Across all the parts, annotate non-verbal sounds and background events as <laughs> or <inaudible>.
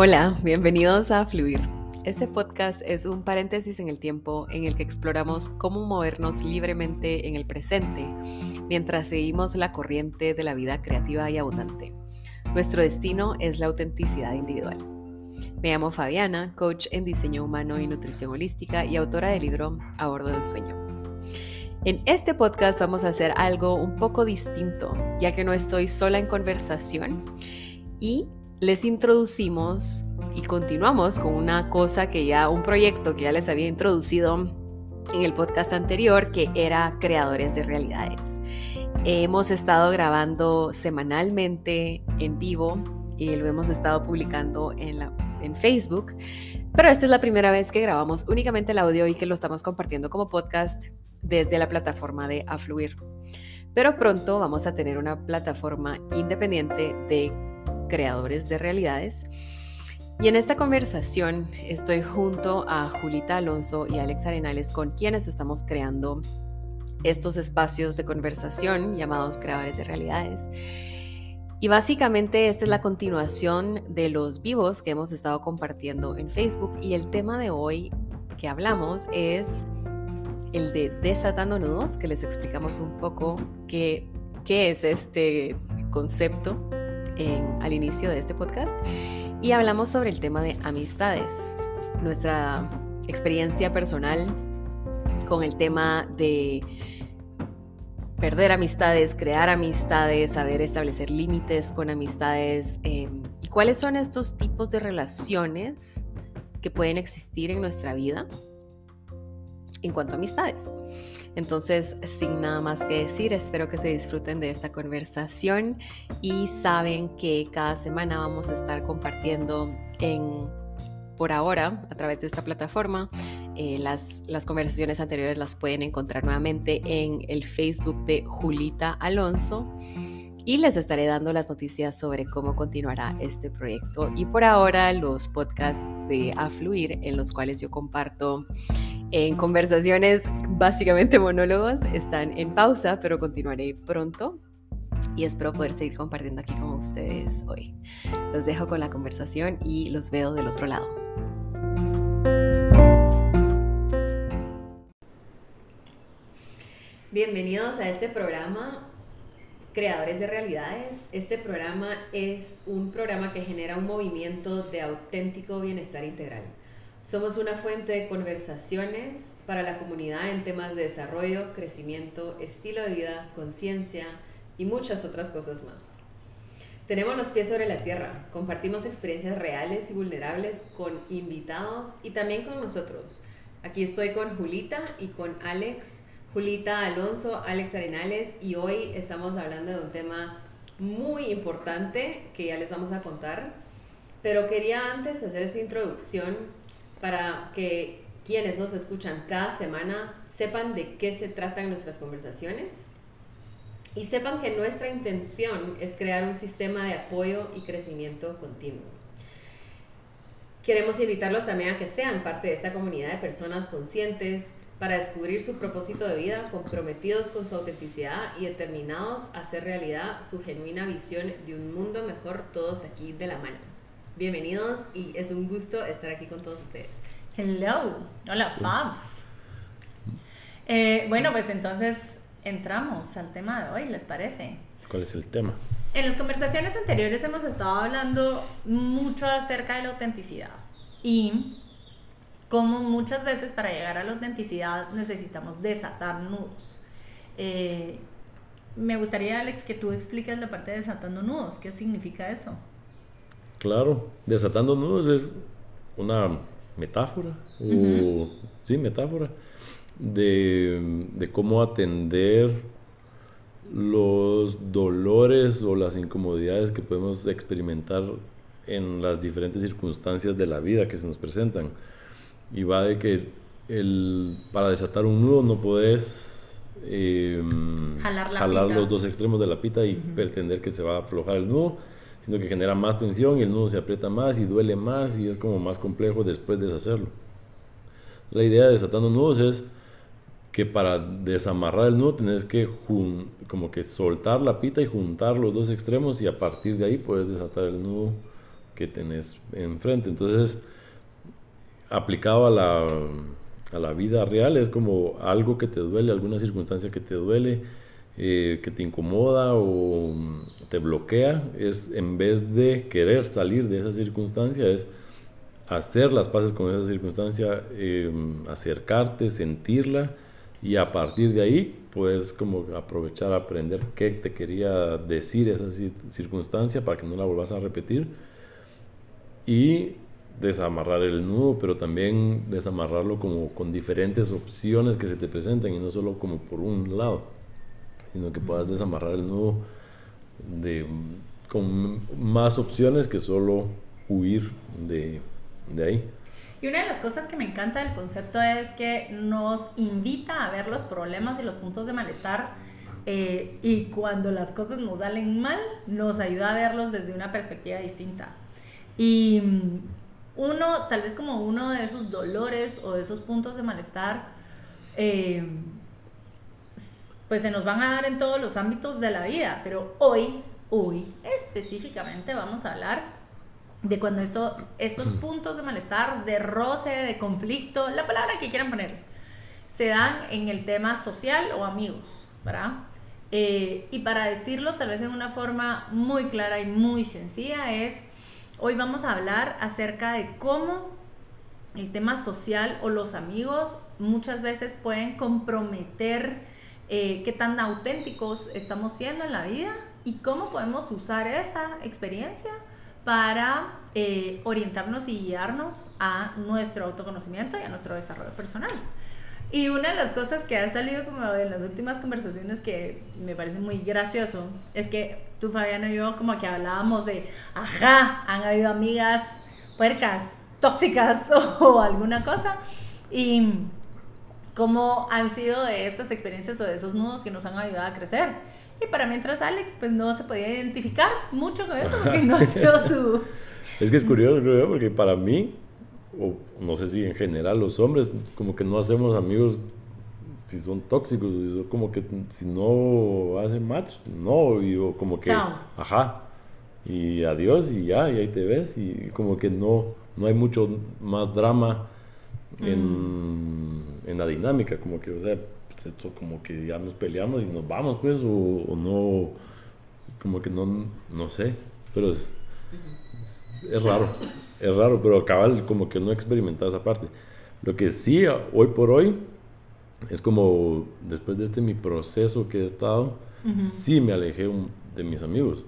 Hola, bienvenidos a Fluir. Este podcast es un paréntesis en el tiempo en el que exploramos cómo movernos libremente en el presente mientras seguimos la corriente de la vida creativa y abundante. Nuestro destino es la autenticidad individual. Me llamo Fabiana, coach en diseño humano y nutrición holística y autora del libro A bordo del sueño. En este podcast vamos a hacer algo un poco distinto, ya que no estoy sola en conversación y les introducimos y continuamos con una cosa que ya, un proyecto que ya les había introducido en el podcast anterior, que era creadores de realidades. Hemos estado grabando semanalmente en vivo y lo hemos estado publicando en, la, en Facebook, pero esta es la primera vez que grabamos únicamente el audio y que lo estamos compartiendo como podcast desde la plataforma de Afluir. Pero pronto vamos a tener una plataforma independiente de creadores de realidades. Y en esta conversación estoy junto a Julita Alonso y Alex Arenales con quienes estamos creando estos espacios de conversación llamados creadores de realidades. Y básicamente esta es la continuación de los vivos que hemos estado compartiendo en Facebook y el tema de hoy que hablamos es el de desatando nudos, que les explicamos un poco qué, qué es este concepto al inicio de este podcast y hablamos sobre el tema de amistades, nuestra experiencia personal con el tema de perder amistades, crear amistades, saber establecer límites con amistades em, y cuáles son estos tipos de relaciones que pueden existir en nuestra vida en cuanto a amistades. Entonces, sin nada más que decir, espero que se disfruten de esta conversación y saben que cada semana vamos a estar compartiendo en por ahora a través de esta plataforma. Eh, las, las conversaciones anteriores las pueden encontrar nuevamente en el Facebook de Julita Alonso y les estaré dando las noticias sobre cómo continuará este proyecto. Y por ahora los podcasts de Afluir en los cuales yo comparto en conversaciones, básicamente <laughs> monólogos, están en pausa, pero continuaré pronto y espero poder seguir compartiendo aquí con ustedes hoy. Los dejo con la conversación y los veo del otro lado. Bienvenidos a este programa Creadores de Realidades. Este programa es un programa que genera un movimiento de auténtico bienestar integral. Somos una fuente de conversaciones para la comunidad en temas de desarrollo, crecimiento, estilo de vida, conciencia y muchas otras cosas más. Tenemos los pies sobre la tierra, compartimos experiencias reales y vulnerables con invitados y también con nosotros. Aquí estoy con Julita y con Alex, Julita Alonso, Alex Arenales y hoy estamos hablando de un tema muy importante que ya les vamos a contar. Pero quería antes hacer esa introducción para que quienes nos escuchan cada semana sepan de qué se tratan nuestras conversaciones y sepan que nuestra intención es crear un sistema de apoyo y crecimiento continuo. Queremos invitarlos también a que sean parte de esta comunidad de personas conscientes para descubrir su propósito de vida, comprometidos con su autenticidad y determinados a hacer realidad su genuina visión de un mundo mejor todos aquí de la mano. Bienvenidos y es un gusto estar aquí con todos ustedes. Hello, hola Fabs. Eh, bueno, pues entonces entramos al tema de hoy, ¿les parece? ¿Cuál es el tema? En las conversaciones anteriores hemos estado hablando mucho acerca de la autenticidad y como muchas veces para llegar a la autenticidad necesitamos desatar nudos. Eh, me gustaría, Alex, que tú expliques la parte de desatando nudos. ¿Qué significa eso? Claro, desatando nudos es una metáfora, o, sí, metáfora, de, de, cómo atender los dolores o las incomodidades que podemos experimentar en las diferentes circunstancias de la vida que se nos presentan. Y va de que el, para desatar un nudo no puedes eh, jalar, los dos extremos de la pita y pretender que se va a aflojar el nudo sino que genera más tensión y el nudo se aprieta más y duele más y es como más complejo después de deshacerlo. La idea de desatando nudos es que para desamarrar el nudo tenés que como que soltar la pita y juntar los dos extremos y a partir de ahí puedes desatar el nudo que tenés enfrente. Entonces, aplicado a la, a la vida real, es como algo que te duele, alguna circunstancia que te duele, eh, que te incomoda o te bloquea, es en vez de querer salir de esa circunstancia, es hacer las paces con esa circunstancia, em, acercarte, sentirla y a partir de ahí puedes como aprovechar, aprender qué te quería decir esa circunstancia para que no la vuelvas a repetir. Y desamarrar el nudo, pero también desamarrarlo como con diferentes opciones que se te presenten y no solo como por un lado, sino que puedas desamarrar el nudo de, con más opciones que solo huir de, de ahí. Y una de las cosas que me encanta del concepto es que nos invita a ver los problemas y los puntos de malestar eh, y cuando las cosas nos salen mal, nos ayuda a verlos desde una perspectiva distinta. Y uno, tal vez como uno de esos dolores o de esos puntos de malestar, eh, pues se nos van a dar en todos los ámbitos de la vida, pero hoy, hoy específicamente vamos a hablar de cuando eso, estos puntos de malestar, de roce, de conflicto, la palabra que quieran poner, se dan en el tema social o amigos, ¿verdad? Eh, y para decirlo tal vez en una forma muy clara y muy sencilla es, hoy vamos a hablar acerca de cómo el tema social o los amigos muchas veces pueden comprometer eh, qué tan auténticos estamos siendo en la vida y cómo podemos usar esa experiencia para eh, orientarnos y guiarnos a nuestro autoconocimiento y a nuestro desarrollo personal. Y una de las cosas que ha salido como en las últimas conversaciones que me parece muy gracioso es que tú, Fabián y yo como que hablábamos de, ajá, han habido amigas puercas, tóxicas <laughs> o alguna cosa. Y cómo han sido de estas experiencias o de esos nudos que nos han ayudado a crecer. Y para mientras Alex, pues no se podía identificar mucho con eso porque no <laughs> ha sido su... Es que es curioso, porque para mí, o no sé si en general los hombres, como que no hacemos amigos si son tóxicos, si son como que si no hacen match, no, y o como que... Chao. Ajá. Y adiós y ya, y ahí te ves, y como que no, no hay mucho más drama en, en la dinámica, como que, o sea, pues, esto como que ya nos peleamos y nos vamos, pues, o, no, como que no, no sé, pero es, es, raro, es raro, pero cabal como que no he experimentado esa parte. Lo que sí, hoy por hoy, es como después de este mi proceso que he estado, sí me alejé de mis amigos.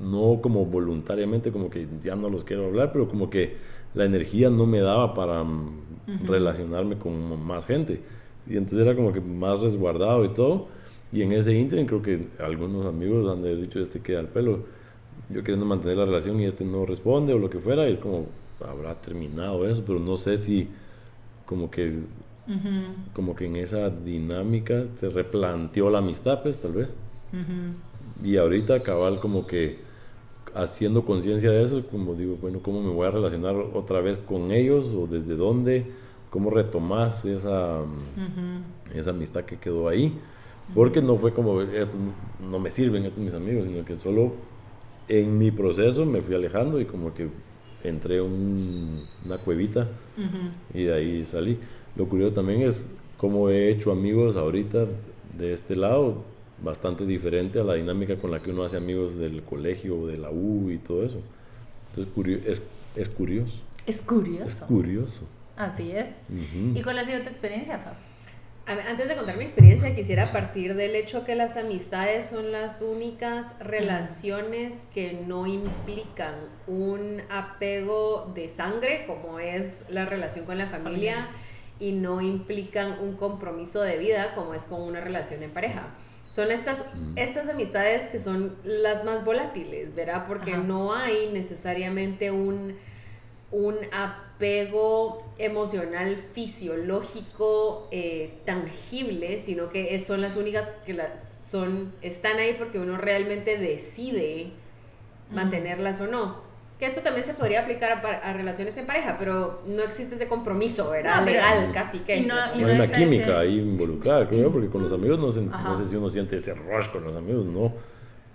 No como voluntariamente, como que ya no los quiero hablar, pero como que la energía no me daba para mm, relacionarme con más gente. Y entonces era como que más resguardado y todo. Y en ese ínterin creo que algunos amigos han dicho, este queda al pelo, yo queriendo mantener la relación y este no responde o lo que fuera, y es como, habrá terminado eso, pero no sé si como que, como que en esa dinámica se replanteó la amistad, pues tal vez. Y ahorita cabal como que haciendo conciencia de eso, como digo, bueno, ¿cómo me voy a relacionar otra vez con ellos o desde dónde? cómo retomas esa, esa amistad que quedó ahí. Porque no fue como, estos no me sirven, estos mis amigos, sino que solo en mi proceso me fui alejando y como que entré en una cuevita y de ahí salí. Lo curioso también es cómo he hecho amigos ahorita de este lado, bastante diferente a la dinámica con la que uno hace amigos del colegio, de la U y todo eso. Entonces es, es curioso. Es curioso. Es curioso. Así es. ¿Y cuál ha sido tu experiencia, Fab? Antes de contar mi experiencia, quisiera partir del hecho que las amistades son las únicas relaciones que no implican un apego de sangre, como es la relación con la familia, y no implican un compromiso de vida, como es con una relación en pareja. Son estas, estas amistades que son las más volátiles, ¿verdad? Porque no hay necesariamente un, un apego emocional fisiológico eh, tangible, sino que son las únicas que las son, están ahí porque uno realmente decide mantenerlas o no. Que esto también se podría aplicar a, relaciones en pareja, pero no existe ese compromiso, ¿verdad? Legal, casi que. no, hay una química ahí involucrada, creo, porque con los amigos no, sé, no sé si uno siente ese rush con los amigos, no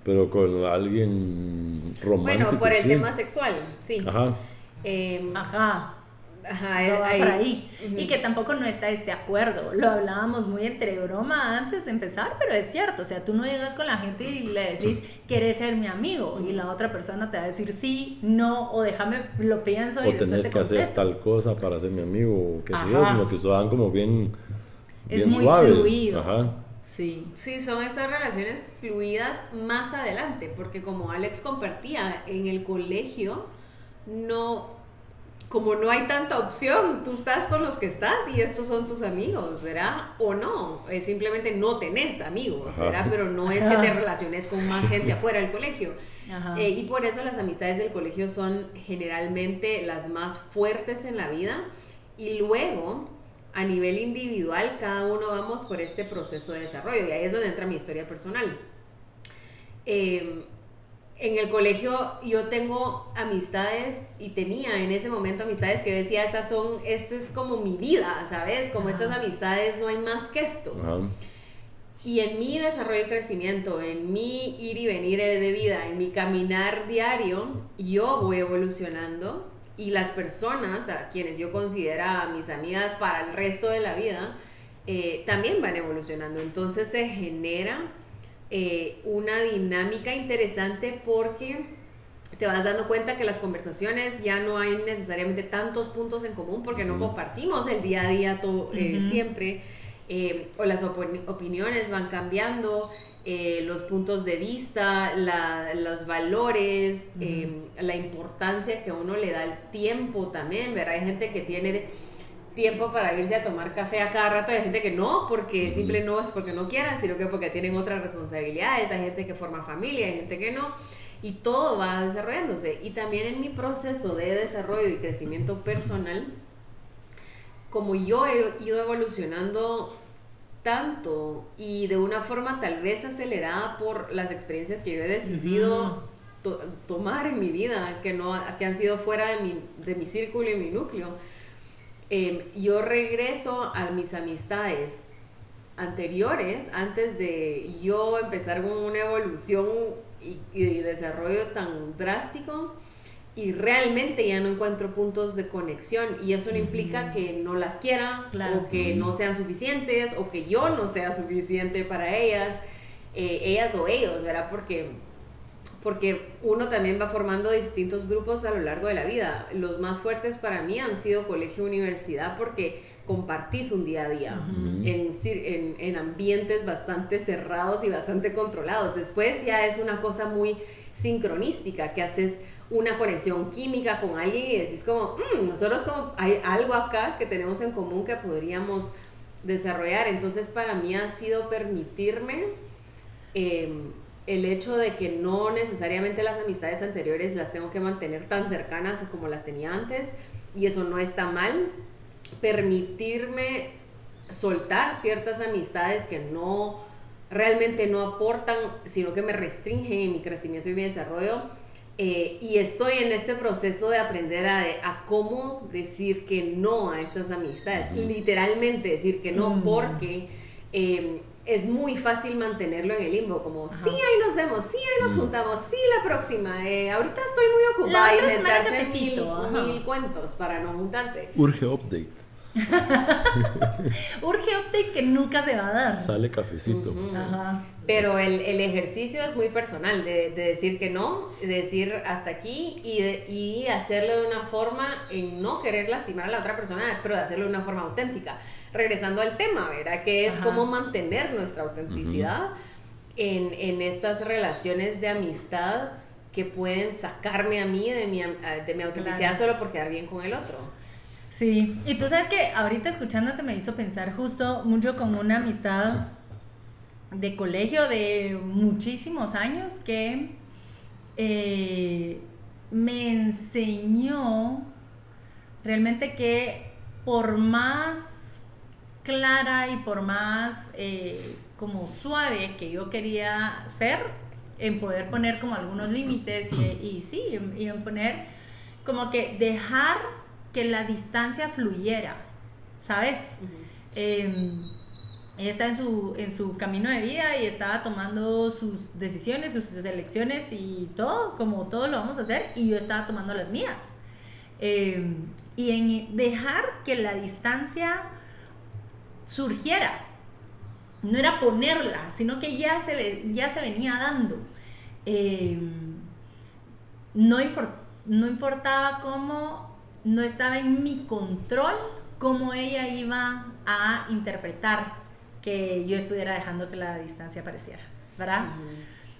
pero con alguien romántico. Bueno, por el sí. tema sexual, sí. Ajá. Em, Ajá. ajá, no es- va ahí- por ahí. Y que tampoco no está este acuerdo. Lo hablábamos muy entre broma antes de empezar, pero es cierto. O sea, tú no llegas con la gente y le decís, ¿quieres ser mi amigo? Y la otra persona te va a decir sí, no, o déjame, lo pienso y O después tenés te que hacer tal cosa para ser mi amigo, o qué sé yo, sino que se van como bien, Es bien muy suaves. fluido. Ajá. Sí. Sí, son estas relaciones fluidas más adelante, porque como Alex compartía, en el colegio no, como no hay tanta opción, tú estás con los que estás y estos son tus amigos, ¿verdad? O no, eh, simplemente no tenés amigos, Ajá. ¿verdad? Pero no es que te relaciones con más gente <laughs> afuera del colegio. Ajá. Eh, y por eso las amistades del colegio son generalmente las más fuertes en la vida y luego a nivel individual cada uno vamos por este proceso de desarrollo y ahí es donde entra mi historia personal. Eh, en el colegio yo tengo amistades y tenía en ese momento amistades que decía, estas son, esta es como mi vida, ¿sabes? Como estas amistades no hay más que esto. Ajá. Y en mi desarrollo y crecimiento, en mi ir y venir de vida, en mi caminar diario, yo voy evolucionando y las personas a quienes yo considero mis amigas para el resto de la vida, eh, también van evolucionando. Entonces se genera eh, una dinámica interesante porque te vas dando cuenta que las conversaciones ya no hay necesariamente tantos puntos en común porque no compartimos el día a día todo, eh, siempre. Eh, o las opini- opiniones van cambiando, eh, los puntos de vista, la- los valores, eh, la importancia que uno le da al tiempo también, ¿verdad? Hay gente que tiene tiempo para irse a tomar café a cada rato, hay gente que no, porque simple no es porque no quieran, sino que porque tienen otras responsabilidades, hay gente que forma familia, hay gente que no, y todo va desarrollándose. Y también en mi proceso de desarrollo y crecimiento personal, como yo he ido evolucionando tanto y de una forma tal vez acelerada por las experiencias que yo he decidido to- tomar en mi vida, que, no, que han sido fuera de mi, de mi círculo y mi núcleo, eh, yo regreso a mis amistades anteriores, antes de yo empezar con una evolución y, y desarrollo tan drástico, y realmente ya no encuentro puntos de conexión y eso no implica que no las quiera Claro. o que no sean suficientes o que yo no sea suficiente para ellas, eh, ellas o ellos, ¿verdad? Porque, porque uno también va formando distintos grupos a lo largo de la vida. Los más fuertes para mí han sido colegio-universidad porque compartís un día a día en, en, en ambientes bastante cerrados y bastante controlados. Después ya es una cosa muy sincronística, que haces una conexión química con alguien y decís como, "Mm, nosotros como hay algo acá que tenemos en común que podríamos desarrollar. Entonces para mí ha sido permitirme eh, el hecho de que no necesariamente las amistades anteriores las tengo que mantener tan cercanas como las tenía antes y eso no está mal. Permitirme soltar ciertas amistades que no realmente no aportan, sino que me restringen en mi crecimiento y mi desarrollo. Eh, y estoy en este proceso de aprender a, a cómo decir que no a estas amistades. Literalmente decir que no Mm. porque eh, es muy fácil mantenerlo en el limbo. Como, Ajá. sí, ahí nos vemos, sí, ahí nos Mm. juntamos, sí, la próxima. eh, ahorita estoy muy ocupada y inventarse mil, mil cuentos para no juntarse. Urge update. <laughs> Urge update que nunca se va a dar. Sale cafecito. Ajá. Pero el, el ejercicio es muy personal, de, de decir que no, de decir hasta aquí y, de- y hacerlo de una forma en no querer lastimar a la otra persona, pero de hacerlo de una forma auténtica. Regresando al tema, ¿verdad? Que es Ajá. cómo mantener nuestra autenticidad en, en estas relaciones de amistad que pueden sacarme a mí de mi, am- de mi autenticidad Claro. solo por quedar bien con el otro. Sí, y tú sabes que ahorita escuchándote me hizo pensar justo mucho con una amistad de colegio de muchísimos años que eh, me enseñó realmente que por más clara y por más eh, como suave que yo quería ser, en poder poner como algunos límites y, y sí, y en poner como que dejar que la distancia fluyera, ¿sabes? Em, ella estaba en su, en su camino de vida y estaba tomando sus decisiones, sus elecciones y todo, como todo lo vamos a hacer, y yo estaba tomando las mías. Eh, y en dejar que la distancia surgiera. No era ponerla, sino que ya se, ya se venía dando. Eh, no, no importaba cómo, no estaba en mi control cómo ella iba a interpretar que yo estuviera dejando que la distancia apareciera, ¿verdad?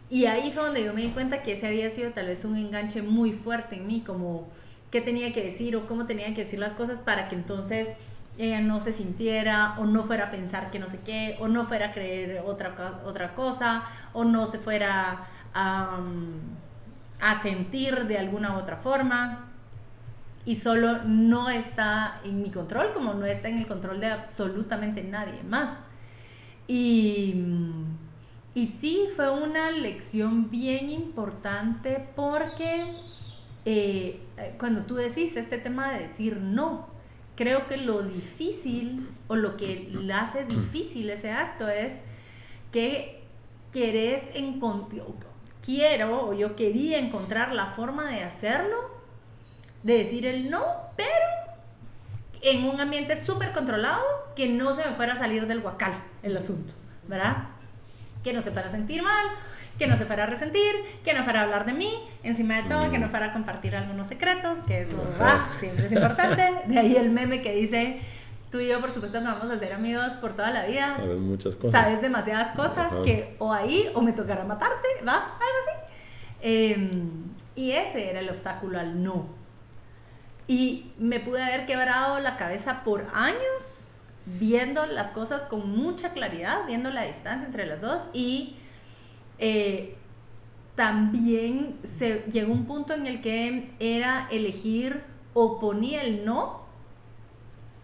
Y ahí fue donde yo me di cuenta que ese había sido tal vez un enganche muy fuerte en mí, como qué tenía que decir o cómo tenía que decir las cosas para que entonces ella no se sintiera o no fuera a pensar que no sé qué o no fuera a creer otra, otra cosa o no se fuera a, a sentir de alguna u otra forma y solo no está en mi control como no está en el control de absolutamente nadie más. Y, y sí, fue una lección bien importante porque eh, cuando tú decís este tema de decir no, creo que lo difícil o lo que le hace difícil ese acto es que querés encontrar, quiero o yo quería encontrar la forma de hacerlo, de decir el no, pero en un ambiente súper controlado, que no se me fuera a salir del guacal el asunto, ¿verdad? Que no se fuera a sentir mal, que no se fuera a resentir, que no fuera a hablar de mí, encima de todo, que no fuera a compartir algunos secretos, que eso ah, siempre es importante. De ahí el meme que dice, tú y yo por supuesto que vamos a ser amigos por toda la vida. Sabes muchas cosas. Sabes demasiadas cosas que o ahí o me tocará matarte, ¿va? Algo así. Em, y ese era el obstáculo al no. Y me pude haber quebrado la cabeza por años viendo las cosas con mucha claridad, viendo la distancia entre las dos y eh, también se llegó un punto en el que era elegir o ponía el no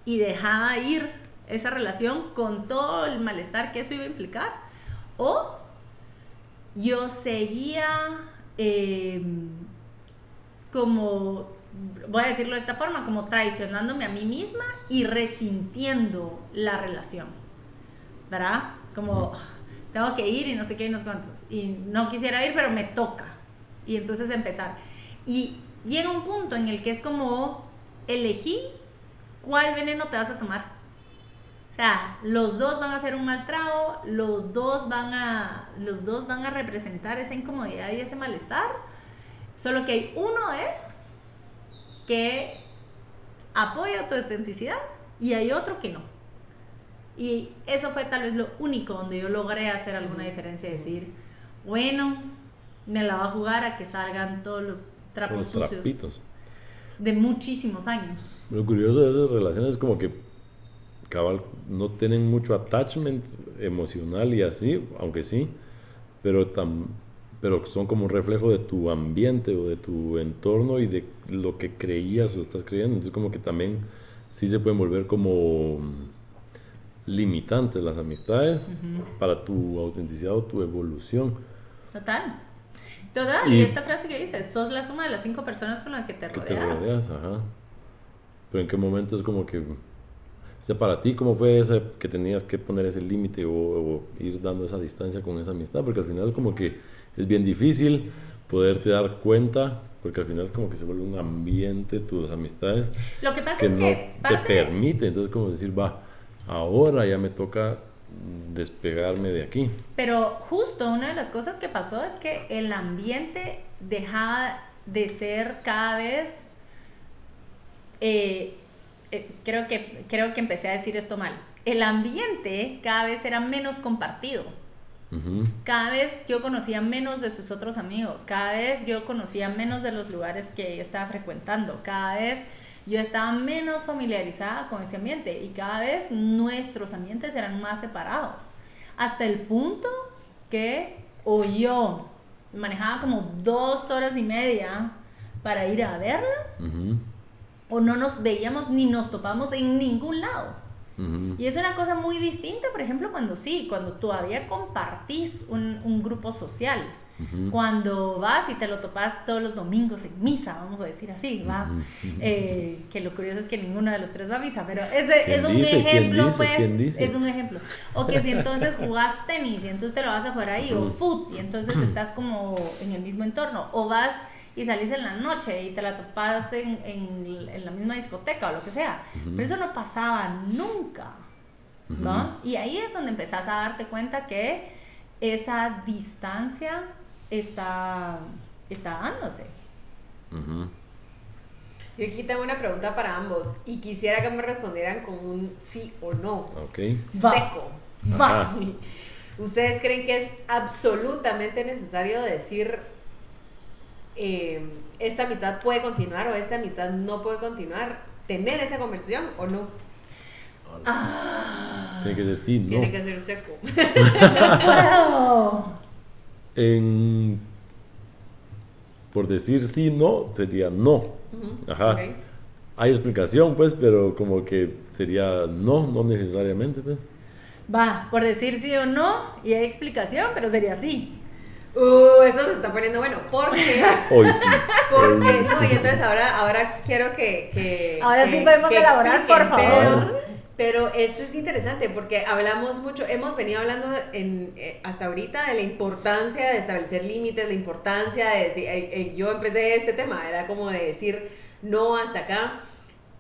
y dejaba ir esa relación con todo el malestar que eso iba a implicar o yo seguía em, como voy a decirlo de esta forma, como traicionándome a mí misma y resintiendo la relación, ¿verdad? Como tengo que ir y no sé qué y no sé cuántos. Y no quisiera ir, pero me toca. Y entonces empezar. Y llega un punto en el que es como elegí cuál veneno te vas a tomar. O sea, los dos van a ser un mal trago, los dos van a, los dos van a representar esa incomodidad y ese malestar. Solo que hay uno de esos que apoya tu autenticidad y hay otro que no. Y eso fue tal vez lo único donde yo logré hacer alguna diferencia, decir, bueno, me la va a jugar a que salgan todos los trapos sucios de muchísimos años. Lo curioso de esas relaciones es como que cabal no tienen mucho attachment emocional y así, aunque sí, pero tam, pero son como un reflejo de tu ambiente o de tu entorno y de lo que creías o estás creyendo. Entonces como que también sí se pueden volver como limitantes las amistades para tu autenticidad o tu evolución. Total. Total, y, esta frase que dices, sos la suma de las cinco personas con las que te rodeas. te rodeas, ajá. Pero en qué momento es como que, o sea, para ti, ¿cómo fue ese que tenías que poner ese límite o, ir dando esa distancia con esa amistad? Porque al final como que es bien difícil poderte dar cuenta porque al final es como que se vuelve un ambiente, tus amistades. Lo que pasa es que te permite, entonces como decir, va, ahora ya me toca despegarme de aquí. Pero justo una de las cosas que pasó es que el ambiente dejaba de ser cada vez, eh, eh, creo, que, creo que empecé a decir esto mal, el ambiente cada vez era menos compartido. Cada vez yo conocía menos de sus otros amigos, cada vez yo conocía menos de los lugares que ella estaba frecuentando, cada vez yo estaba menos familiarizada con ese ambiente y cada vez nuestros ambientes eran más separados. Hasta el punto que o yo manejaba como dos horas y media para ir a verla, o no nos veíamos ni nos topamos en ningún lado. Y es una cosa muy distinta, por ejemplo, cuando sí, cuando todavía compartís un, un grupo social Cuando vas y te lo topas todos los domingos en misa, vamos a decir así, ¿va? Eh, que lo curioso es que ninguno de los tres va a misa, pero ese es un ejemplo, pues, es un ejemplo. O que si entonces <laughs> jugás tenis y entonces te lo vas a jugar ahí, o foot, y entonces estás como en el mismo entorno, o vas y salís en la noche y te la topas en, en, la misma discoteca o lo que sea. Pero eso no pasaba nunca, ¿no? Y ahí es donde empezás a darte cuenta que esa distancia está, está dándose. Yo aquí tengo una pregunta para ambos y quisiera que me respondieran con un sí o no. Ok. Seco. Va. ¿Ustedes creen que es absolutamente necesario decir eh, esta amistad puede continuar o esta amistad no puede continuar? ¿Tener esa conversación o no? Ah. Tiene que ser sí, no. Tiene que ser seco. <laughs> en, por decir sí, no, sería no. Ajá. Hay explicación, pues, pero como que sería no, no necesariamente, pues. Va, por decir sí o no, y hay explicación, pero sería sí. Uh, esto se está poniendo bueno. Porque. <laughs> Hoy sí. <laughs> Porque, no, y entonces ahora, ahora quiero que. que ahora sí podemos elaborar, por favor. Pero esto es interesante porque hablamos mucho, hemos venido hablando en, eh, hasta ahorita de la importancia de establecer límites, la importancia de decir, eh, eh, yo empecé este tema, era como de decir no hasta acá,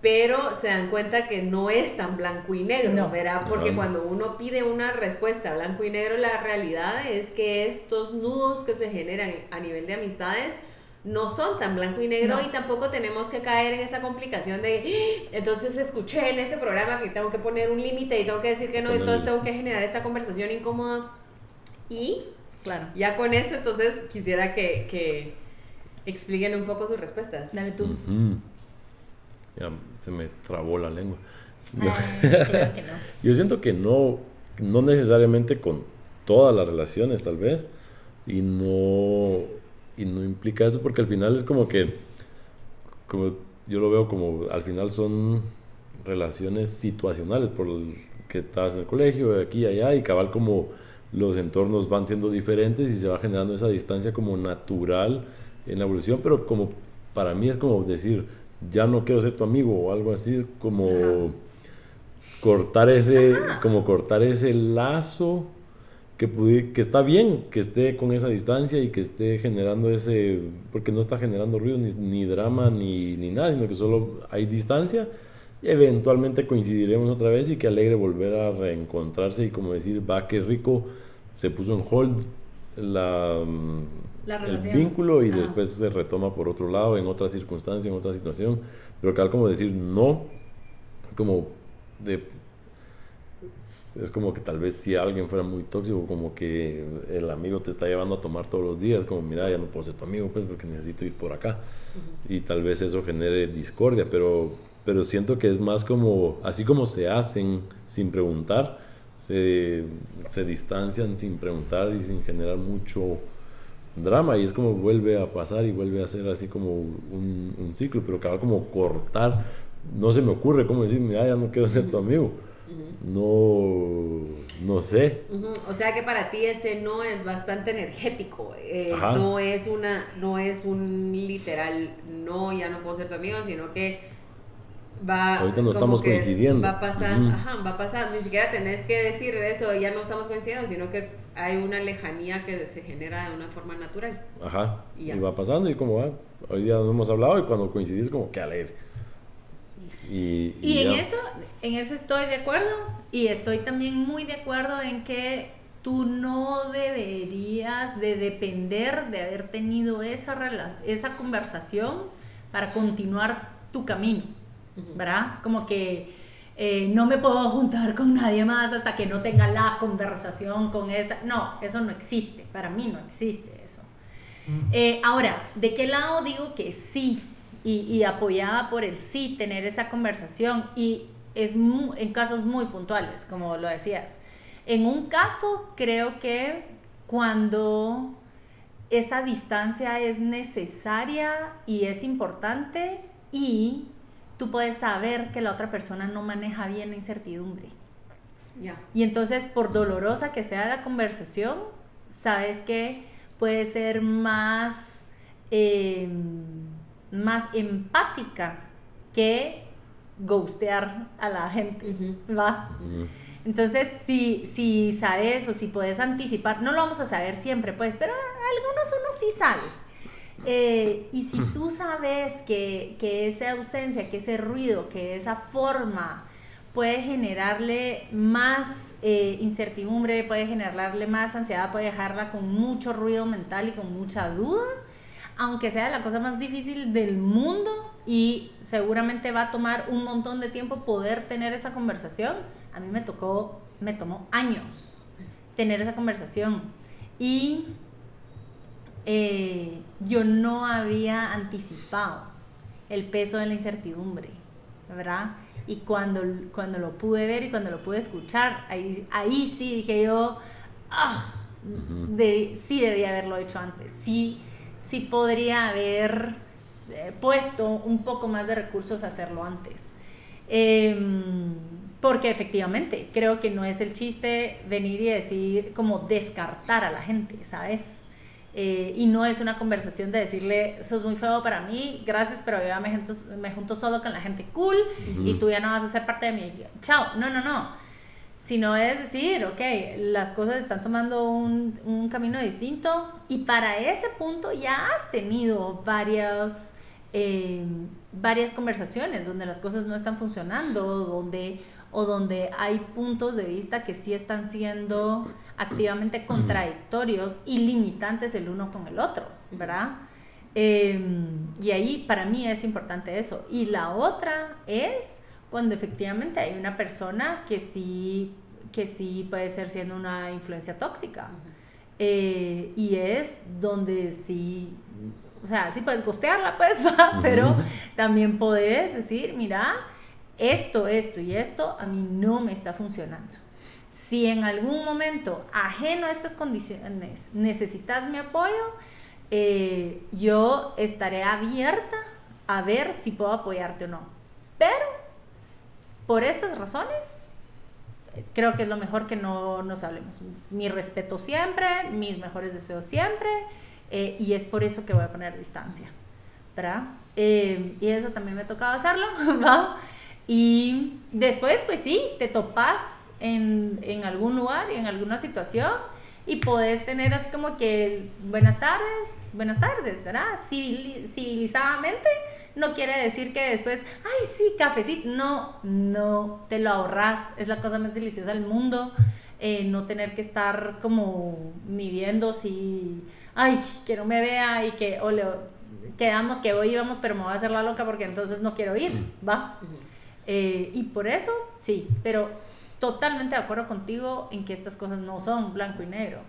pero se dan cuenta que no es tan blanco y negro, ¿verdad? Porque cuando uno pide una respuesta blanco y negro, la realidad es que estos nudos que se generan a nivel de amistades, no son tan blanco y negro y tampoco tenemos que caer en esa complicación de ¡Ah! entonces escuché en este programa que tengo que poner un límite y tengo que decir que no, entonces tengo que generar esta conversación incómoda. Y claro, ya con esto entonces quisiera que, que expliquen un poco sus respuestas. Dale tú. Ya se me trabó la lengua. <laughs> claro que no. Yo siento que no, no necesariamente con todas las relaciones tal vez y no y no implica eso porque al final es como que, como yo lo veo como al final son relaciones situacionales por que estás en el colegio, aquí y allá, y cabal como los entornos van siendo diferentes y se va generando esa distancia como natural en la evolución, pero como para mí es como decir, ya no quiero ser tu amigo o algo así, como cortar ese, como cortar ese lazo que, que está bien que esté con esa distancia y que esté generando ese, porque no está generando ruido ni, ni drama ni, ni, nada, sino que solo hay distancia. Y eventualmente coincidiremos otra vez y que alegre volver a reencontrarse y como decir, va, qué rico, se puso en hold la, el vínculo y después se retoma por otro lado, en otra circunstancia, en otra situación. Pero que como decir no, como de es como que tal vez si alguien fuera muy tóxico, como que el amigo te está llevando a tomar todos los días, como mira, ya no puedo ser tu amigo, pues porque necesito ir por acá. Y tal vez eso genere discordia, pero, pero siento que es más como, así como se hacen sin preguntar, se, se distancian sin preguntar y sin generar mucho drama y es como vuelve a pasar y vuelve a ser así como un, un ciclo, pero acaba como cortar, no se me ocurre como decir, mira, ya no quiero ser tu amigo no, no sé. O sea que para ti ese no es bastante energético. Eh, no es una, no es un literal no, ya no puedo ser tu amigo, sino que va. Ahorita no estamos coincidiendo. Va pasando, ajá, va pasando. Ni siquiera tenés que decir eso, ya no estamos coincidiendo, sino que hay una lejanía que se genera de una forma natural. Ajá. Y, va pasando y como va. Hoy día no hemos hablado y cuando coincidís, como que alegre. Y, en eso, en eso estoy de acuerdo y estoy también muy de acuerdo en que tú no deberías de depender de haber tenido esa, esa conversación para continuar tu camino, ¿verdad? Como que eh, no me puedo juntar con nadie más hasta que no tenga la conversación con esta. No, eso no existe, para mí no existe eso. Eh, ahora, ¿de qué lado digo que sí? Y, apoyada por el sí, tener esa conversación y es en casos muy puntuales, como lo decías. En un caso, creo que cuando esa distancia es necesaria y es importante y tú puedes saber que la otra persona no maneja bien la incertidumbre. Y entonces, por dolorosa que sea la conversación, sabes que puede ser más, eh, más empática que ghostear a la gente, ¿va? Entonces, si, si sabes o si puedes anticipar, no lo vamos a saber siempre, pues, pero algunos uno sí sabe. Eh, y si tú sabes que, que, esa ausencia, que ese ruido, que esa forma puede generarle más eh, incertidumbre, puede generarle más ansiedad, puede dejarla con mucho ruido mental y con mucha duda, aunque sea la cosa más difícil del mundo y seguramente va a tomar un montón de tiempo poder tener esa conversación, a mí me tocó, me tomó años tener esa conversación. Y eh, yo no había anticipado el peso de la incertidumbre, ¿verdad? Y cuando, cuando lo pude ver y cuando lo pude escuchar, ahí, ahí sí dije yo, ah, sí debía haberlo hecho antes, sí, sí podría haber eh, puesto un poco más de recursos a hacerlo antes. Em, porque efectivamente, creo que no es el chiste venir y decir, como descartar a la gente, ¿sabes? Eh, y no es una conversación de decirle, eso es muy feo para mí, gracias, pero yo me junto, me junto solo con la gente cool y tú ya no vas a ser parte de mí. Chao, no, no, no. Sino es decir, ok, las cosas están tomando un, un camino distinto y para ese punto ya has tenido varias, eh, varias conversaciones donde las cosas no están funcionando, donde o donde hay puntos de vista que sí están siendo activamente contradictorios y limitantes el uno con el otro, ¿verdad? Em, y ahí para mí es importante eso. Y la otra es cuando efectivamente hay una persona que sí, que sí puede ser siendo una influencia tóxica. Eh, y es donde sí, o sea, sí puedes costearla, pues, <laughs> pero también puedes decir, mira, esto, esto y esto a mí no me está funcionando. Si en algún momento, ajeno a estas condiciones, necesitas mi apoyo, eh, yo estaré abierta a ver si puedo apoyarte o no. Pero, por estas razones, creo que es lo mejor que no nos hablemos. Mi respeto siempre, mis mejores deseos siempre, eh, y es por eso que voy a poner distancia. ¿verdad? Eh, y eso también me ha tocado hacerlo, <laughs> ¿va? Y después, pues sí, te topas en, en algún lugar, en alguna situación, y podés tener así como que buenas tardes, buenas tardes, ¿verdad? civilizadamente no quiere decir que después, ay, sí, cafecito. No, no, te lo ahorras. Es la cosa más deliciosa del mundo. Eh, no tener que estar como midiendo si, ay, que no me vea y que, o le, quedamos que hoy íbamos, pero me voy a hacer la loca porque entonces no quiero ir, ¿va? Eh, y por eso, sí, pero totalmente de acuerdo contigo en que estas cosas no son blanco y negro.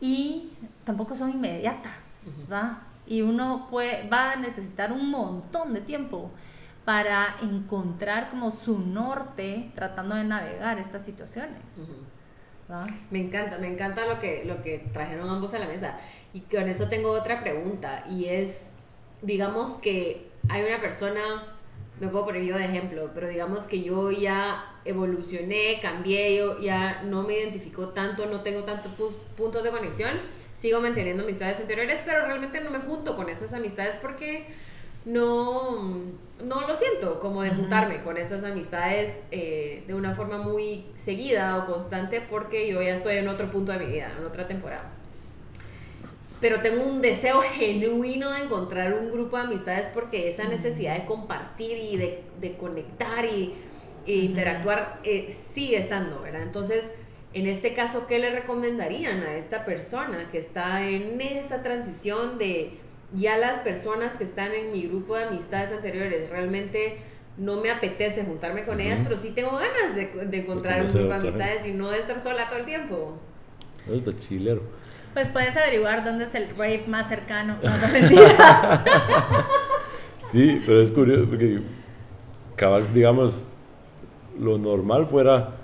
Y tampoco son inmediatas, ¿va? Y uno puede, va a necesitar un montón de tiempo para encontrar como su norte tratando de navegar estas situaciones. Me encanta, me encanta lo que, lo que trajeron ambos a la mesa. Y con eso tengo otra pregunta y es, digamos que hay una persona me puedo poner yo de ejemplo, pero digamos que yo ya evolucioné, cambié, yo ya no me identifico tanto, no tengo tantos puntos de conexión, sigo manteniendo amistades anteriores, pero realmente no me junto con esas amistades porque no, no lo siento como de juntarme con esas amistades eh, de una forma muy seguida o constante porque yo ya estoy en otro punto de mi vida, en otra temporada. Pero tengo un deseo genuino de encontrar un grupo de amistades porque esa necesidad de compartir y de, de conectar y, e interactuar eh, sigue estando, ¿verdad? Entonces, en este caso, ¿qué le recomendarían a esta persona que está en esa transición de ya las personas que están en mi grupo de amistades anteriores realmente no me apetece juntarme con ellas, pero sí tengo ganas de, de encontrar un grupo de amistades y no de estar sola todo el tiempo? Es de chilero. Pues puedes averiguar dónde es el rape más cercano. <laughs> No, sí, pero es curioso porque, digamos, lo normal fuera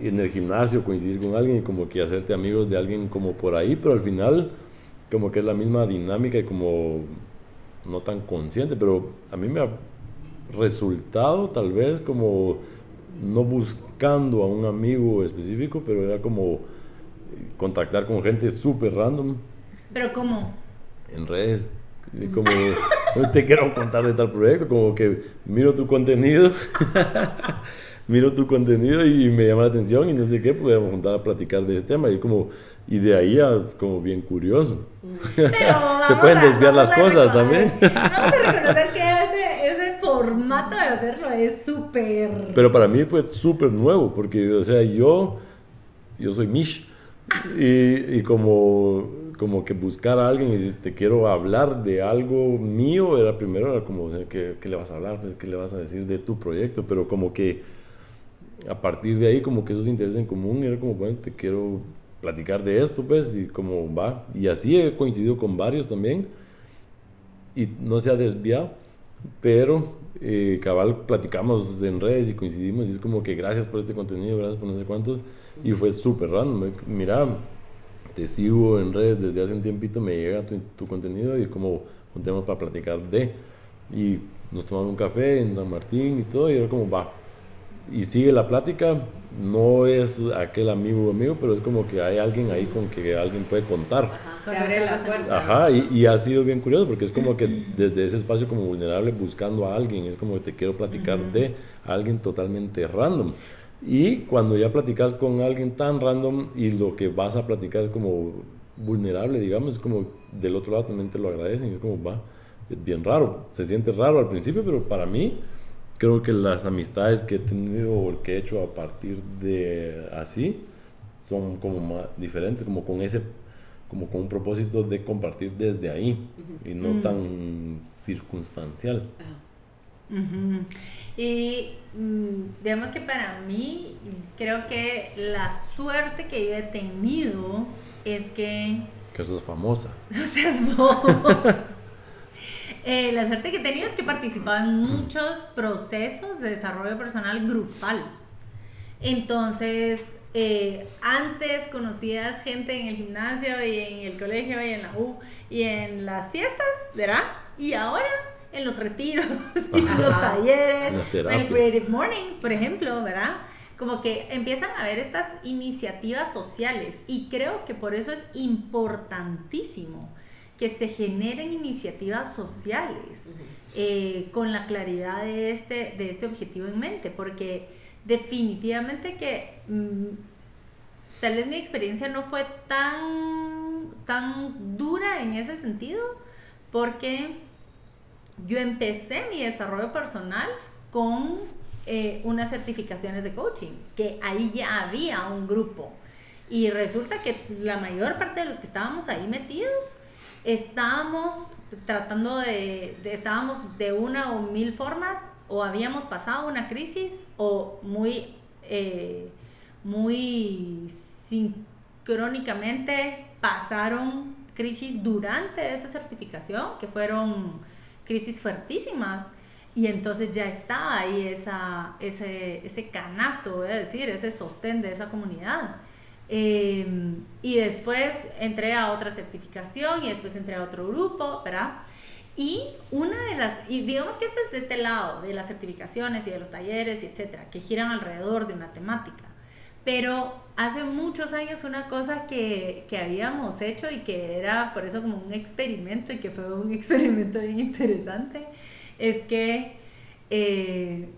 en el gimnasio coincidir con alguien y como que hacerte amigos de alguien como por ahí, pero al final como que es la misma dinámica y como no tan consciente, pero a mí me ha resultado tal vez como no buscando a un amigo específico, pero era como contactar con gente súper random. ¿Pero cómo? En redes. Como, <laughs> te quiero contar de tal proyecto, como que miro tu contenido, <laughs> miro tu contenido y me llama la atención y no sé qué, podemos juntar a platicar de ese tema. Y como y de ahí a como bien curioso. <laughs> Se pueden desviar las cosas también. Vamos a reconocer que ese, ese formato de hacerlo es súper... Pero para mí fue súper nuevo, porque, o sea, yo, yo soy Mish. Y, y, como, como que buscar a alguien y te quiero hablar de algo mío, era primero, era como, ¿qué, ¿qué, le vas a hablar? Pues, ¿Qué le vas a decir de tu proyecto? Pero como que a partir de ahí, como que esos intereses en común, era como, bueno, te quiero platicar de esto, pues, y como va. Y así he coincidido con varios también, y no se ha desviado, pero eh, cabal platicamos en redes y coincidimos, y es como que gracias por este contenido, gracias por no sé cuántos, y fue súper random. Mira, te sigo en redes desde hace un tiempito, me llega tu, tu contenido y como un tema para platicar de, y nos tomamos un café en San Martín y todo, y era como va y sigue la plática. No es aquel amigo amigo, pero es como que hay alguien ahí con que alguien puede contar. Ajá, abre la puerta. Ajá, y, y, ha sido bien curioso porque es como que desde ese espacio como vulnerable buscando a alguien, es como que te quiero platicar de alguien totalmente random. Y cuando ya platicas con alguien tan random y lo que vas a platicar es como vulnerable, digamos, es como del otro lado también te lo agradecen, es como va, es bien raro, se siente raro al principio, pero para mí creo que las amistades que he tenido o que he hecho a partir de así son como más diferentes, como con ese como con un propósito de compartir desde ahí y no Mm. tan circunstancial. Y mm, digamos que para mí, creo que la suerte que yo he tenido es que Que eso es famosa. <laughs> no seas. <laughs> Eh, la suerte que he tenido es que he participado en muchos procesos de desarrollo personal grupal. Entonces, eh, antes conocías gente en el gimnasio y en el colegio y en la U y en las fiestas, ¿verdad? Y ahora en los retiros <laughs> en los talleres, En el. Creative Mornings, por ejemplo, ¿verdad? Como que empiezan a haber estas iniciativas sociales y creo que por eso es importantísimo que se generen iniciativas sociales eh, con la claridad de este, de este objetivo en mente, porque definitivamente que mm, tal vez mi experiencia no fue tan, tan dura en ese sentido, porque yo empecé mi desarrollo personal con eh, unas certificaciones de coaching, que ahí ya había un grupo. Y resulta que la mayor parte de los que estábamos ahí metidos, estábamos tratando de, de- estábamos de una o mil formas, o habíamos pasado una crisis, o muy, eh, muy sincrónicamente pasaron crisis durante esa certificación, que fueron crisis fuertísimas. Y entonces ya estaba ahí esa, ese, ese canasto, voy a decir, ese sostén de esa comunidad. Eh, y después entré a otra certificación y después entré a otro grupo, ¿verdad? Y una de las, y digamos que esto es de este lado, de las certificaciones y de los talleres, etcétera, que giran alrededor de una temática. Pero hace muchos años una cosa que, que habíamos hecho y que era por eso como un experimento y que fue un <laughs> experimento bien interesante, es que eh,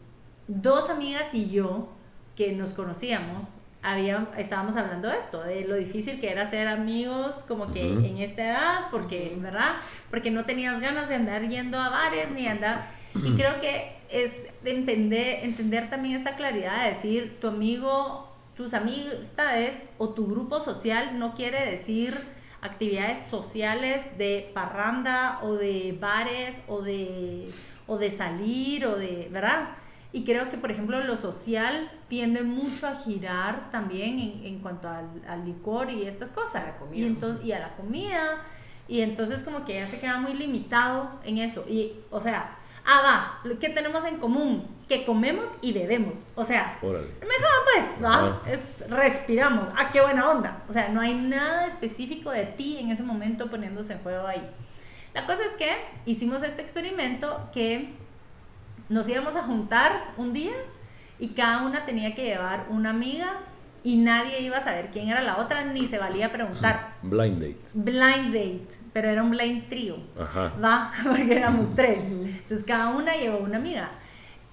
dos amigas y yo que nos conocíamos, había, estábamos hablando de esto, de lo difícil que era ser amigos como que en esta edad, porque, ¿verdad? Porque no tenías ganas de andar yendo a bares ni andar... Y <clears throat> creo que es de entender, entender también esta claridad de decir, tu amigo, tus amistades o tu grupo social no quiere decir actividades sociales de parranda o de bares o de, o de salir o de, ¿verdad? Y creo que, por ejemplo, lo social tiende mucho a girar también en, en cuanto al, al licor y estas cosas. A la comida. Y, entonces, y a la comida. Y entonces como que ya se queda muy limitado en eso. Y, o sea, ah, va, ¿qué tenemos en común? Que comemos y bebemos. O sea, Órale. mejor pues, va, es, respiramos. Ah, qué buena onda. O sea, no hay nada específico de ti en ese momento poniéndose en juego ahí. La cosa es que hicimos este experimento que nos íbamos a juntar un día y cada una tenía que llevar una amiga y nadie iba a saber quién era la otra ni se valía preguntar. Blind date. Blind date, pero era un blind trío. Ajá. Va, <laughs> porque éramos tres. Entonces cada una llevó una amiga.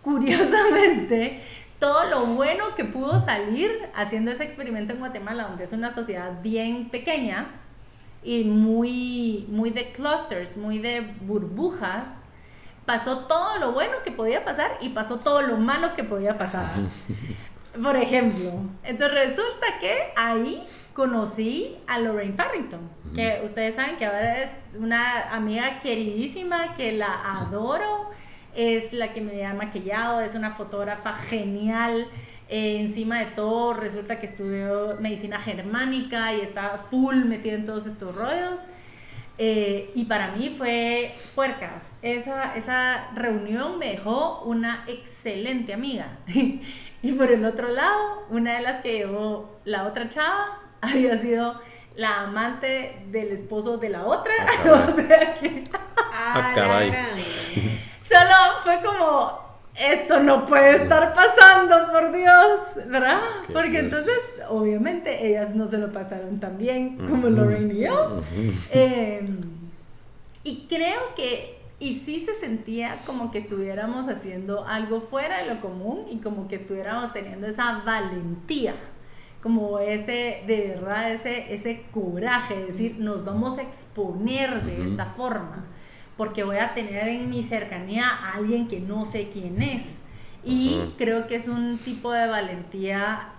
Curiosamente, todo lo bueno que pudo salir haciendo ese experimento en Guatemala, donde es una sociedad bien pequeña y muy, muy de clusters, muy de burbujas, pasó todo lo bueno que podía pasar y pasó todo lo malo que podía pasar. <laughs> Por ejemplo, entonces resulta que ahí conocí a Lorraine Farrington, que ustedes saben que ahora es una amiga queridísima, que la <laughs> adoro, es la que me ha maquillado, es una fotógrafa genial. Eh, encima de todo, resulta que estudió medicina germánica y está full metido en todos estos rollos. Eh, y para mí fue puercas. Esa, esa reunión me dejó una excelente amiga. <laughs> y por el otro lado, una de las que llevó la otra chava <laughs> había sido la amante del esposo de la otra. Ah, <laughs> o sea que Ah, caray. Solo fue como, esto no puede estar pasando, por Dios, ¿verdad? Qué Porque entonces, obviamente, ellas no se lo pasaron tan bien como Ujú. Lorraine y yo. Eh, y creo que, y sí se sentía como que estuviéramos haciendo algo fuera de lo común y como que estuviéramos teniendo esa valentía, como ese, de verdad, ese, ese coraje, de decir, nos vamos a exponer de esta forma, porque voy a tener en mi cercanía a alguien que no sé quién es. Y creo que es un tipo de valentía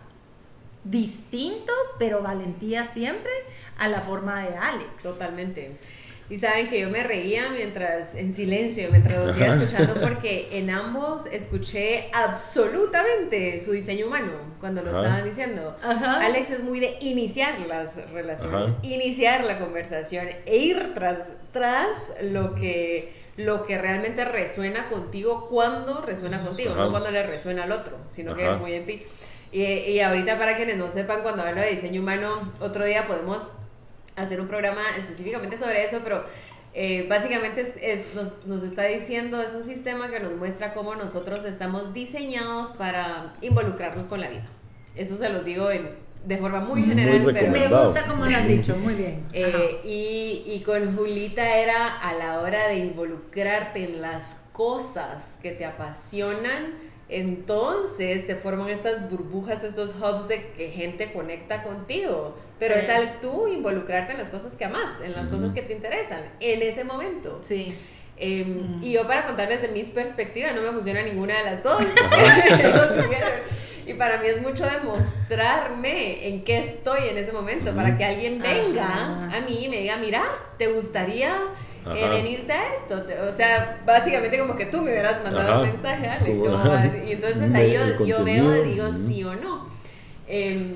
distinto, pero valentía siempre a la forma de Alex. Totalmente. Y saben que yo me reía mientras, en silencio, mientras los iba escuchando, <laughs> porque en ambos escuché absolutamente su diseño humano cuando lo Ajá. estaban diciendo. Ajá. Alex es muy de iniciar las relaciones, Ajá. iniciar la conversación e ir tras, tras lo que, lo que realmente resuena contigo cuando resuena contigo, Ajá. no cuando le resuena al otro, sino que Ajá. muy en ti. Y, y ahorita para quienes no sepan, cuando hablo de diseño humano, otro día podemos hacer un programa específicamente sobre eso, pero eh, básicamente es, es- nos, nos está diciendo, es un sistema que nos muestra cómo nosotros estamos diseñados para involucrarnos con la vida. Eso se los digo en- de forma muy Muy general, pero... Me gusta como lo has dicho, muy bien. <laughs> Eh, y, y con Julita era a la hora de involucrarte en las cosas que te apasionan, entonces se forman estas burbujas, estos hubs de que gente conecta contigo. Pero Sí. es al tú involucrarte en las cosas que amas, en las cosas que te interesan, en ese momento. Sí. Em. Y yo para contarles de mis perspectivas, no me funciona ninguna de las dos. <laughs> y para mí es mucho demostrarme en qué estoy en ese momento, para que alguien venga a mí y me diga, mira, ¿te gustaría eh, Ajá. venirte a esto? O sea, básicamente como que tú me hubieras mandado Ajá. un mensaje, Alex. Como- así. <laughs> y entonces ahí yo, yo veo y digo sí o no. Em,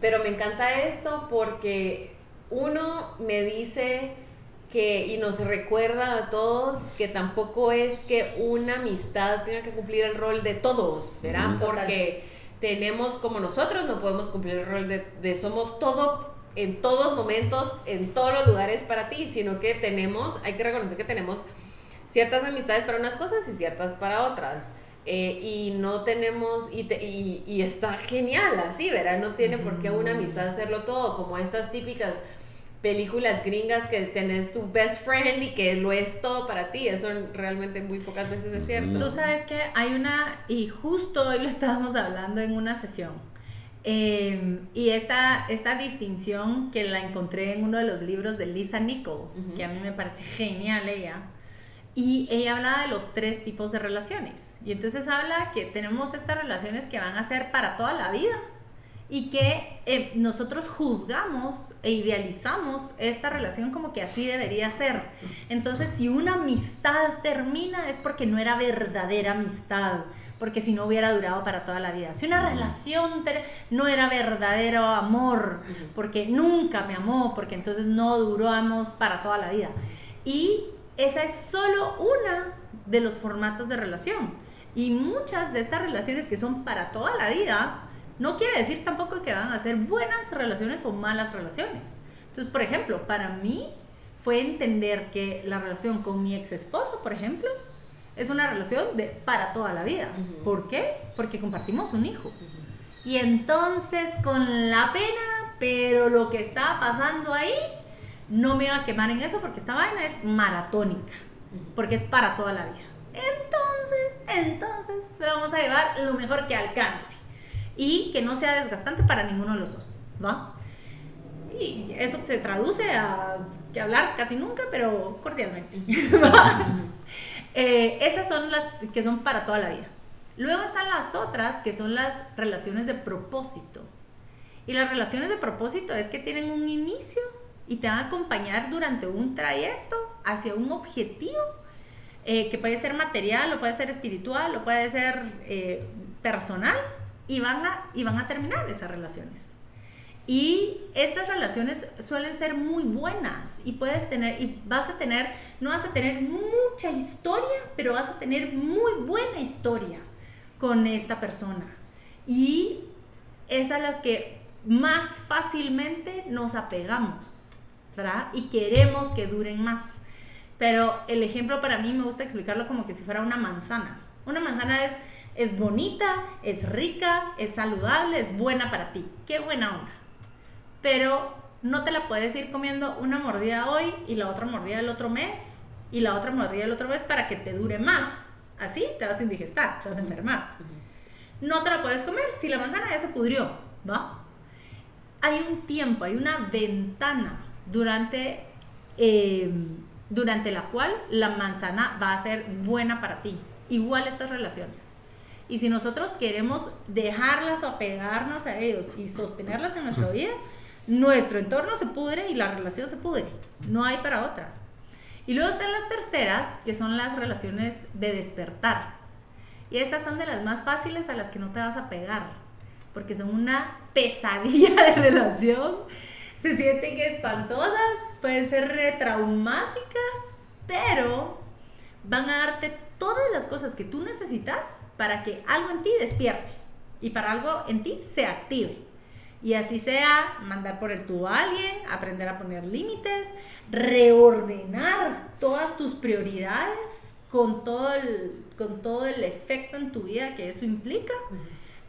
pero me encanta esto porque uno me dice que y nos recuerda a todos que tampoco es que una amistad tenga que cumplir el rol de todos, ¿verdad? Porque tenemos como nosotros no podemos cumplir el rol de, de somos todo en todos momentos, en todos los lugares para ti, sino que tenemos, hay que reconocer que tenemos ciertas amistades para unas cosas y ciertas para otras. Eh, y no tenemos, y, te- y, y está genial así, ¿verdad? No tiene por qué una amistad hacerlo todo, como estas típicas películas gringas que tenés tu best friend y que lo es todo para ti. Eso realmente muy pocas veces es cierto. Tú sabes que hay una, y justo hoy lo estábamos hablando en una sesión, eh, y esta, esta distinción que la encontré en uno de los libros de Lisa Nichols, Ujú. que a mí me parece genial ella, y ella hablaba de los tres tipos de relaciones. Y entonces habla que tenemos estas relaciones que van a ser para toda la vida y que eh, nosotros juzgamos e idealizamos esta relación como que así debería ser. Entonces, si una amistad termina es porque no era verdadera amistad, porque si no hubiera durado para toda la vida. Si una relación no era verdadero amor, porque nunca me amó, porque entonces no duramos para toda la vida. Y esa es solo una de los formatos de relación. Y muchas de estas relaciones que son para toda la vida, no quiere decir tampoco que van a ser buenas relaciones o malas relaciones. Entonces, por ejemplo, para mí fue entender que la relación con mi ex esposo, por ejemplo, es una relación de para toda la vida. ¿Por qué? Porque compartimos un hijo. Y entonces con la pena, pero lo que estaba pasando ahí, no me iba a quemar en eso porque esta vaina es maratónica, porque es para toda la vida. Entonces, entonces, le vamos a llevar lo mejor que alcance y que no sea desgastante para ninguno de los dos, ¿va? Y eso se traduce a que hablar casi nunca, pero cordialmente. <laughs> <laughs> Eh, esas son las que son para toda la vida. Luego están las otras, que son las relaciones de propósito. Y las relaciones de propósito es que tienen un inicio y te van a acompañar durante un trayecto hacia un objetivo eh, que puede ser material, o puede ser espiritual, o puede ser eh, personal, y van, a, y van a terminar esas relaciones. Y estas relaciones suelen ser muy buenas y puedes tener, y vas a tener, no vas a tener mucha historia, pero vas a tener muy buena historia con esta persona. Y es a las que más fácilmente nos apegamos, ¿verdad? Y queremos que duren más. Pero el ejemplo para mí me gusta explicarlo como que si fuera una manzana. Una manzana es, es bonita, es rica, es saludable, es buena para ti. Qué buena onda pero no te la puedes ir comiendo una mordida hoy y la otra mordida el otro mes y la otra mordida el otro mes para que te dure más. Así te vas a indigestar, te vas a enfermar. No te la puedes comer si la manzana ya se pudrió, ¿va? Hay un tiempo, hay una ventana durante, em, durante la cual la manzana va a ser buena para ti. Igual estas relaciones. Y si nosotros queremos dejarlas o apegarnos a ellos y sostenerlas en nuestra vida, nuestro entorno se pudre y la relación se pudre. No hay para otra. Y luego están las terceras, que son las relaciones de despertar. Y estas son de las más fáciles a las que no te vas a pegar, porque son una pesadilla de relación. Se sienten espantosas, pueden ser retraumáticas, pero van a darte todas las cosas que tú necesitas para que algo en ti despierte y para algo en ti se active. Y así sea, mandar por el tubo a alguien, aprender a poner límites, reordenar todas tus prioridades con todo el, con todo el efecto en tu vida que eso implica,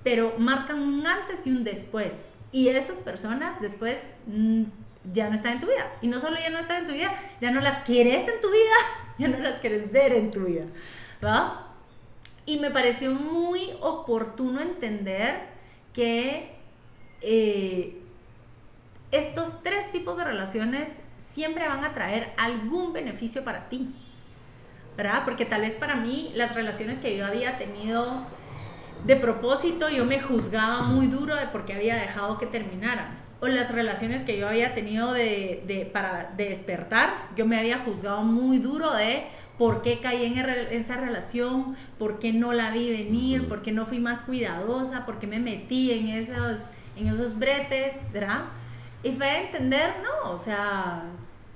pero marcan un antes y un después. Y esas personas después mm, ya no están en tu vida. Y no solo ya no están en tu vida, ya no las quieres en tu vida, <laughs> ya no las quieres ver en tu vida. ¿Va? Y me pareció muy oportuno entender que eh, estos tres tipos de relaciones siempre van a traer algún beneficio para ti, ¿verdad? Porque tal vez para mí las relaciones que yo había tenido de propósito, yo me juzgaba muy duro de porque había dejado que terminaran. O las relaciones que yo había tenido de, de para despertar, yo me había juzgado muy duro de por qué caí en esa relación, por qué no la vi venir, por qué no fui más cuidadosa, por qué me metí en esas en esos bretes, ¿verdad? Y fue entender, no, o sea,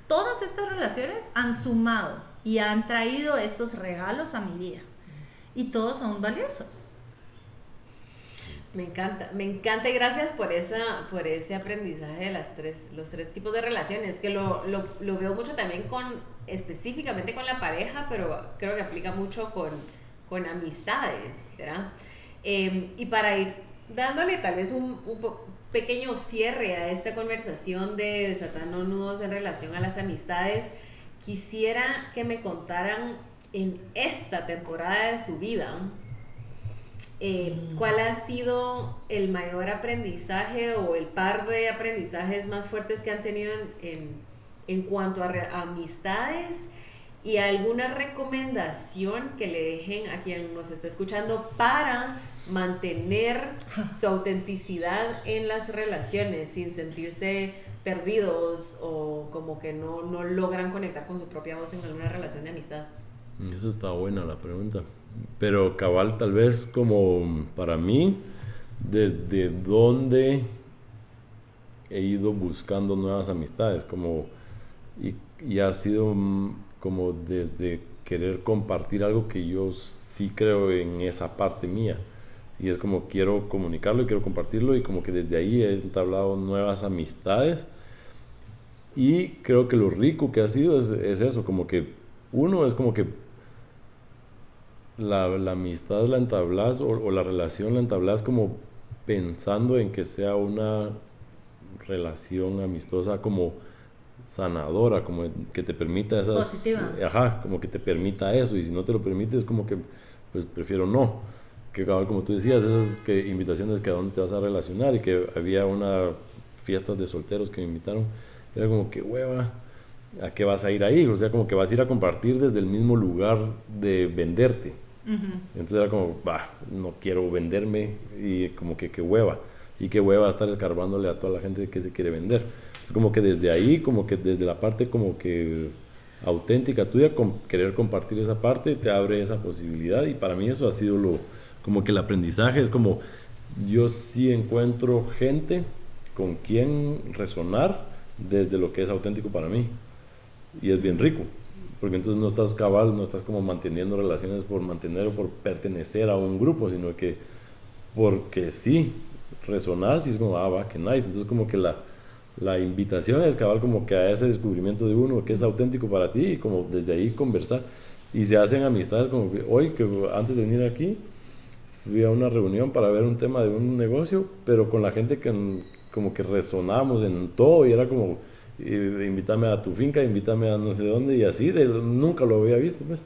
todas estas relaciones han sumado y han traído estos regalos a mi vida. Y todos son valiosos. Me encanta, me encanta y gracias por, esa, por ese aprendizaje de las tres, los tres tipos de relaciones, que lo, lo, lo veo mucho también con, específicamente con la pareja, pero creo que aplica mucho con, con amistades, ¿verdad? Eh, y para ir dándole tal vez un, pequeño cierre a esta conversación de desatando nudos en relación a las amistades, quisiera que me contaran en esta temporada de su vida eh, mm. cuál ha sido el mayor aprendizaje o el par de aprendizajes más fuertes que han tenido en, en cuanto a amistades y alguna recomendación que le dejen a quien nos está escuchando para mantener su autenticidad en las relaciones sin sentirse perdidos o como que no, no logran conectar con su propia voz en alguna relación de amistad. Eso está buena la pregunta. Pero cabal, tal vez como para mí, desde dónde he ido buscando nuevas amistades, como y, y ha sido como desde querer compartir algo que yo sí creo en esa parte mía y es como quiero comunicarlo y quiero compartirlo y como que desde ahí he entablado nuevas amistades y creo que lo rico que ha sido es, es eso, como que uno es como que la, la amistad la entablas o, o, la relación la entablas como pensando en que sea una relación amistosa como sanadora, como que te permita esas... Positiva. Ajá, como que te permita eso, y si no te lo permite es como que, pues prefiero no. Que como tú decías, esas que, invitaciones que a dónde te vas a relacionar y que había una fiesta de solteros que me invitaron, era como que hueva, ¿a qué vas a ir ahí? O sea, como que vas a ir a compartir desde el mismo lugar de venderte. Entonces era como, bah, no quiero venderme y como que qué hueva. Y qué hueva estar escarbándole a toda la gente que se quiere vender. Como que desde ahí, como que desde la parte como que auténtica tuya, con querer compartir esa parte, te abre esa posibilidad. Y para mí eso ha sido lo, como que el aprendizaje es como, yo sí encuentro gente con quien resonar desde lo que es auténtico para mí. Y es bien rico, porque entonces no estás cabal, no estás como manteniendo relaciones por mantener o por pertenecer a un grupo, sino que porque sí, resonas y es como, ah, va, qué nice. Entonces como que la, la invitación es cabal como que a ese descubrimiento de uno que es auténtico para ti y como desde ahí conversar. Y se hacen amistades como que hoy, que antes de venir aquí, fui a una reunión para ver un tema de un negocio, pero con la gente que como que resonamos en todo y era como, invítame a tu finca, invítame a no sé dónde y así, de, nunca lo había visto pues.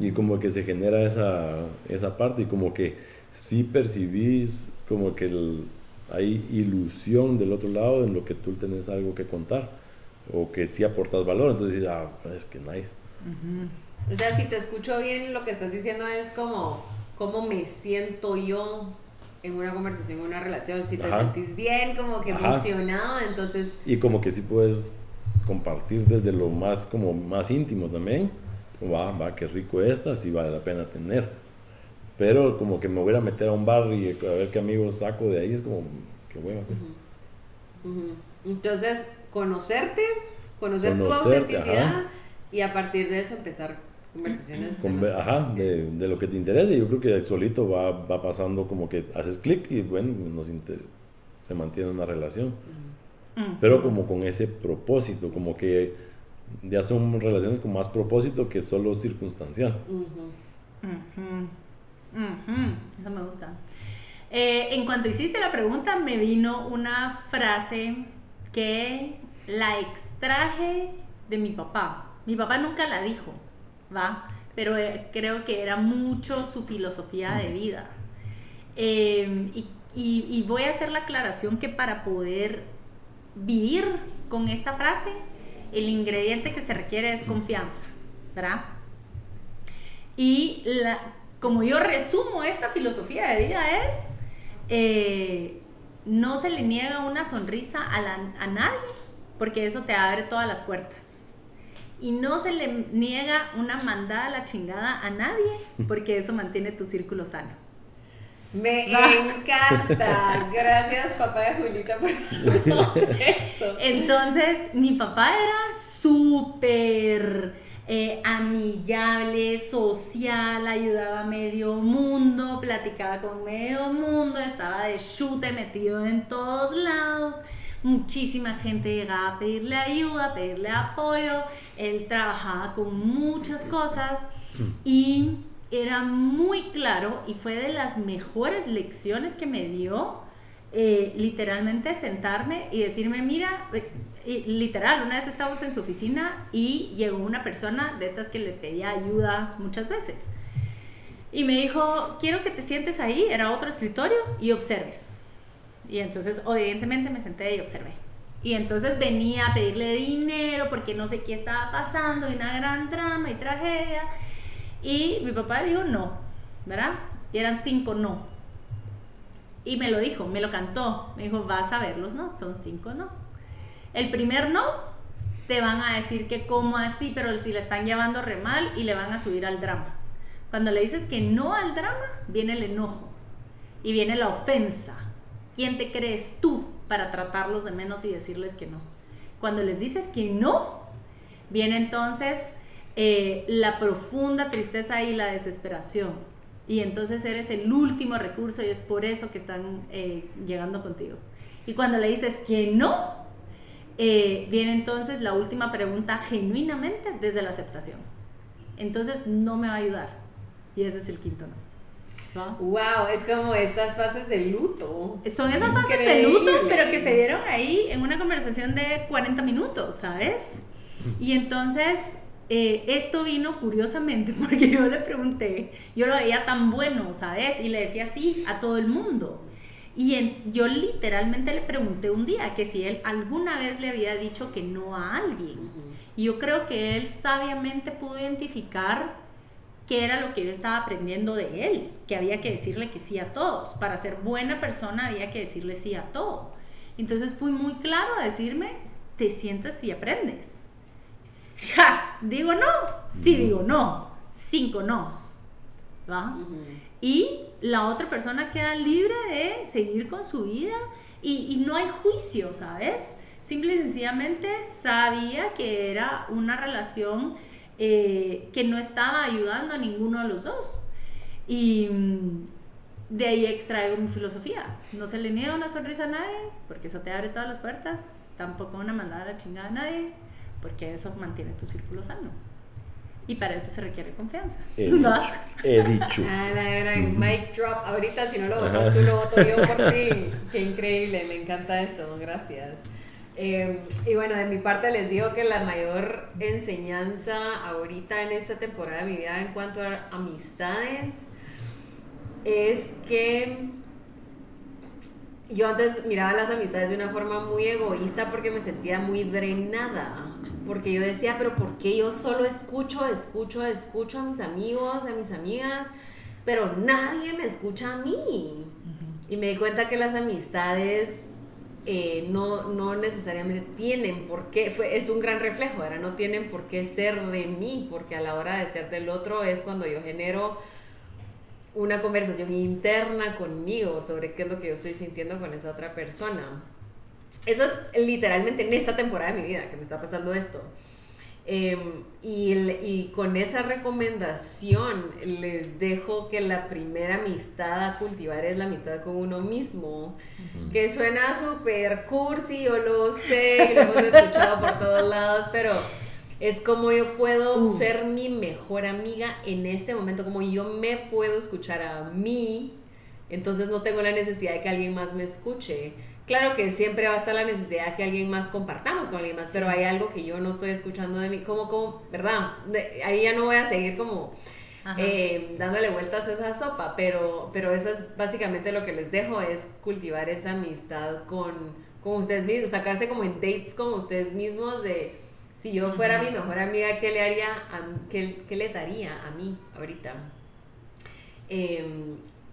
Y como que se genera esa, esa parte y como que sí percibís como que hay ilusión del otro lado en lo que tú tenés algo que contar o que sí aportas valor, entonces dices, ah, es que nice. O sea, si te escucho bien, lo que estás diciendo es como, cómo me siento yo en una conversación, en una relación, si te sentís bien, como que emocionado, entonces... Y como que sí puedes compartir desde lo más, como más íntimo también, va, va, qué rico esta, sí vale la pena tener. Pero como que me voy a meter a un bar y a ver qué amigos saco de ahí, es como, qué bueno pues. Entonces, conocerte, conocer tu autenticidad y a partir de eso empezar conversaciones. ajá, de, de, lo que te interesa. Yo creo que solito va, va pasando como que haces clic y bueno, nos se mantiene una relación. Pero como con ese propósito, como que ya son relaciones con más propósito que solo circunstancial. Eso me gusta. Eh, en cuanto hiciste la pregunta, me vino una frase que la extraje de mi papá. Mi papá nunca la dijo, ¿va? Pero eh, creo que era mucho su filosofía de vida. Em, y, y, voy a hacer la aclaración que para poder vivir con esta frase, el ingrediente que se requiere es confianza, ¿verdad? Y la, como yo resumo esta filosofía de vida es, eh, no se le niega una sonrisa a, a nadie, porque eso te abre todas las puertas y no se le niega una mandada a la chingada a nadie, porque eso mantiene tu círculo sano. Me <laughs> encanta. Gracias, papá de Julita, por eso. Entonces, mi papá era súper eh, amigable, social, ayudaba a medio mundo, platicaba con medio mundo, estaba de chute metido en todos lados muchísima gente llegaba a pedirle ayuda, a pedirle apoyo, él trabajaba con muchas cosas y era muy claro y fue de las mejores lecciones que me dio eh, literalmente sentarme y decirme, mira, eh, literal, una vez estábamos en su oficina y llegó una persona de estas que le pedía ayuda muchas veces. Y me dijo, quiero que te sientes ahí, era otro escritorio, y observes. Y entonces, evidentemente, me senté y observé. Y entonces venía a pedirle dinero porque no sé qué estaba pasando, y una gran trama y tragedia. Y mi papá dijo no, ¿verdad? Y eran cinco no. Y me lo dijo, me lo cantó. Me dijo, vas a verlos, ¿no? Son cinco no. El primer no, te van a decir que como así, pero si le están llevando re mal y le van a subir al drama. Cuando le dices que no al drama, viene el enojo y viene la ofensa ¿quién te crees tú para tratarlos de menos y decirles que no? Cuando les dices que no, viene entonces eh, la profunda tristeza y la desesperación. Y entonces eres el último recurso y es por eso que están eh, llegando contigo. Y cuando le dices que no, eh, viene entonces la última pregunta genuinamente desde la aceptación. Entonces no me va a ayudar. Y ese es el quinto no. Wow, es como estas fases de luto. Son esas fases de luto, pero que se dieron ahí en una conversación de 40 minutos, ¿sabes? Y entonces eh, esto vino curiosamente <laughs> porque yo le pregunté, yo lo veía tan bueno, ¿sabes? Y le decía sí a todo el mundo. Y yo literalmente le pregunté un día que si él alguna vez le había dicho que no a alguien. Y yo creo que él sabiamente pudo identificar qué era lo que yo estaba aprendiendo de él, que había que decirle que sí a todos. Para ser buena persona había que decirle sí a todo. Entonces fui muy claro a decirme, te sientes y aprendes. Ja, digo no, sí digo no, cinco nos. ¿va? Y la otra persona queda libre de seguir con su vida y, y no hay juicio, ¿sabes? Simple y sencillamente sabía que era una relación eh, que no estaba ayudando a ninguno de los dos. Y mm, de ahí extraigo mi filosofía. No se le niega una sonrisa a nadie, porque eso te abre todas las puertas. Tampoco una mandada a la chingada a nadie, porque eso mantiene tu círculo sano. Y para eso se requiere confianza. He, <laughs> he dicho. Ah, la gran mic drop. Ahorita, si no lo votas tú, lo voto yo por <laughs> ti. Qué increíble, me encanta eso. Gracias. Em, y bueno, de mi parte les digo que la mayor enseñanza ahorita en esta temporada de mi vida en cuanto a amistades es que yo antes miraba las amistades de una forma muy egoísta porque me sentía muy drenada. Porque yo decía, pero ¿por qué yo solo escucho, escucho, escucho a mis amigos, a mis amigas, pero nadie me escucha a mí? Y me di cuenta que las amistades eh, no, no necesariamente tienen por qué, fue, es un gran reflejo, ahora no tienen por qué ser de mí, porque a la hora de ser del otro es cuando yo genero una conversación interna conmigo sobre qué es lo que yo estoy sintiendo con esa otra persona. Eso es literalmente en esta temporada de mi vida que me está pasando esto. Em, y, y, con esa recomendación les dejo que la primera amistad a cultivar es la amistad con uno mismo, que suena súper cursi, yo lo sé, lo hemos escuchado por todos lados, pero es como yo puedo ser mi mejor amiga en este momento, como yo me puedo escuchar a mí, entonces no tengo la necesidad de que alguien más me escuche Claro que siempre va a estar la necesidad de que alguien más compartamos con alguien más, pero hay algo que yo no estoy escuchando de mí, como, como ¿verdad? ahí ya no voy a seguir como eh, dándole vueltas a esa sopa, pero, pero eso es básicamente lo que les dejo, es cultivar esa amistad con, con ustedes mismos, sacarse como en dates con ustedes mismos de si yo fuera mi mejor amiga, ¿qué le haría, a, qué, qué le daría a mí ahorita? Eh,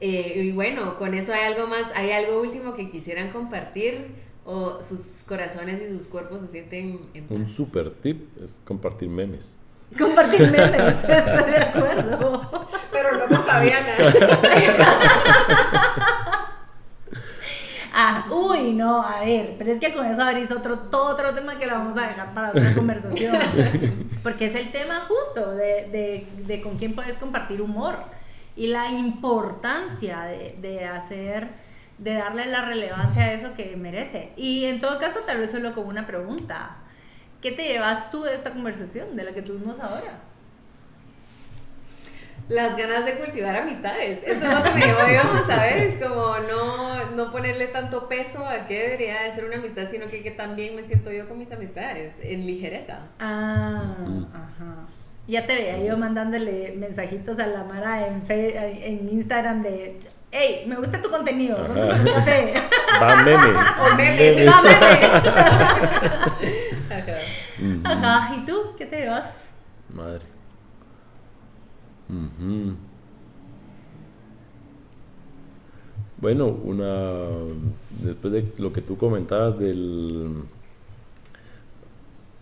eh, y bueno, con eso hay algo más, hay algo último que quisieran compartir o sus corazones y sus cuerpos se sienten en paz. Un super tip es compartir memes. Compartir memes, <laughs> estoy de acuerdo. Pero no con Fabiana. Ah, uy, no, a ver, pero es que con eso abrís otro, todo otro tema que lo vamos a dejar para otra conversación. <laughs> Porque es el tema justo de, de, de con quién puedes compartir humor y la importancia de, hacer, de darle la relevancia a eso que merece. Y en todo caso, tal vez solo como una pregunta. ¿Qué te llevas tú de esta conversación, de la que tuvimos ahora? Las ganas de cultivar amistades. Eso es lo que me llevo yo, <laughs> ¿sabes? Como no, no ponerle tanto peso a qué debería de ser una amistad, sino que, que también me siento yo con mis amistades, en ligereza. Ah, ajá. Ya te veía yo mandándole mensajitos a la Mara en, en Instagram de hey, me gusta tu contenido, vamos a un café. <laughs> Va meme. <laughs> O meme. Va meme. <laughs> Ajá. ¿Y tú? ¿Qué te vas? Madre. Bueno, una después de lo que tú comentabas del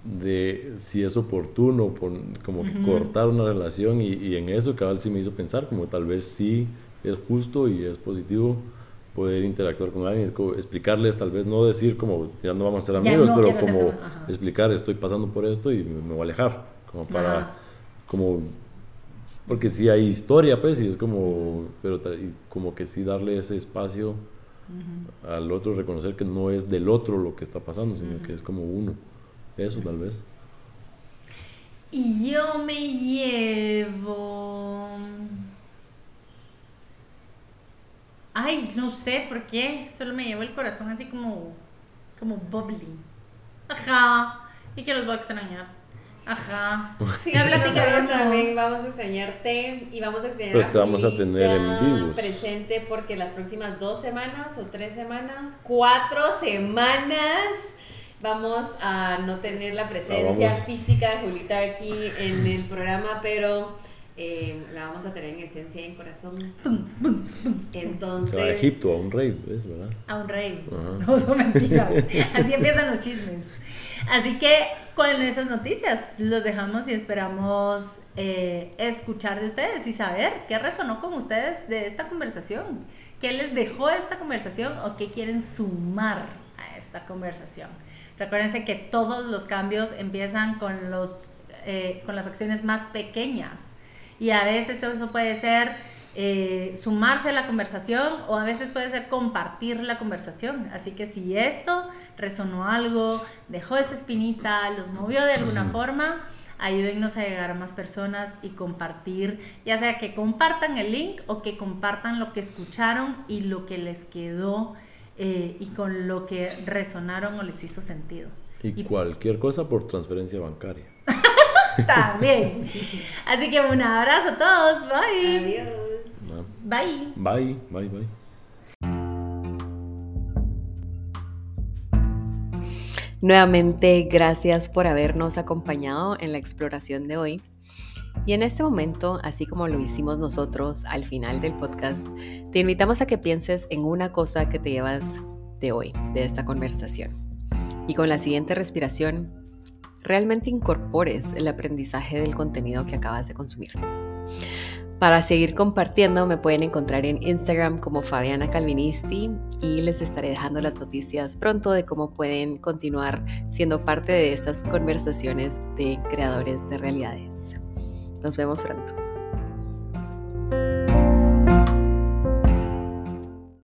de si es oportuno, como cortar una relación y, en eso cabal sí me hizo pensar, como tal vez sí es justo y es positivo poder interactuar con alguien, explicarles, tal vez no decir como ya no vamos a ser amigos, pero como explicar estoy pasando por esto y me, voy a alejar, como para, como, porque si hay historia pues y es como, pero como que sí darle ese espacio al otro, reconocer que no es del otro lo que está pasando, sino que es como uno. Eso tal vez. Y yo me llevo... no sé por qué, solo me llevo el corazón así como, como bubbling. Ajá, y que los voy a extrañar. Ajá. <laughs> Sí, Ya platicaremos. también vamos a extrañarte y vamos a extrañar Pero te vamos a tener en vivos. presente porque las próximas dos semanas o tres semanas, cuatro semanas, vamos a no tener la presencia Ah, física de Julita aquí en el programa, pero eh, la vamos a tener en esencia y en corazón. Pum, pum, pum. Entonces, Se va a Egipto a un rey, ¿ves? ¿Verdad? A un rey. Ajá. No son mentiras. <laughs> Así empiezan los chismes. Así que con esas noticias los dejamos y esperamos eh, escuchar de ustedes y saber qué resonó con ustedes de esta conversación. ¿Qué les dejó esta conversación o qué quieren sumar a esta conversación? Recuérdense que todos los cambios empiezan con, los, eh, con las acciones más pequeñas. Y a veces eso puede ser eh, sumarse a la conversación o a veces puede ser compartir la conversación. Así que si esto resonó algo, dejó esa espinita, los movió de alguna forma, ayúdennos a llegar a más personas y compartir, ya sea que compartan el link o que compartan lo que escucharon y lo que les quedó eh, y con lo que resonaron o les hizo sentido. Y, cualquier cosa por transferencia bancaria. <laughs> También. Así que un abrazo a todos. Bye. adiós. Bye. Bye, bye, bye. Nuevamente, gracias por habernos acompañado en la exploración de hoy. Y en este momento, así como lo hicimos nosotros al final del podcast, te invitamos a que pienses en una cosa que te llevas de hoy, de esta conversación. Y con la siguiente respiración, realmente incorpores el aprendizaje del contenido que acabas de consumir. Para seguir compartiendo me pueden encontrar en Instagram como Fabiana Calvinisti y les estaré dejando las noticias pronto de cómo pueden continuar siendo parte de estas conversaciones de creadores de realidades. Nos vemos pronto.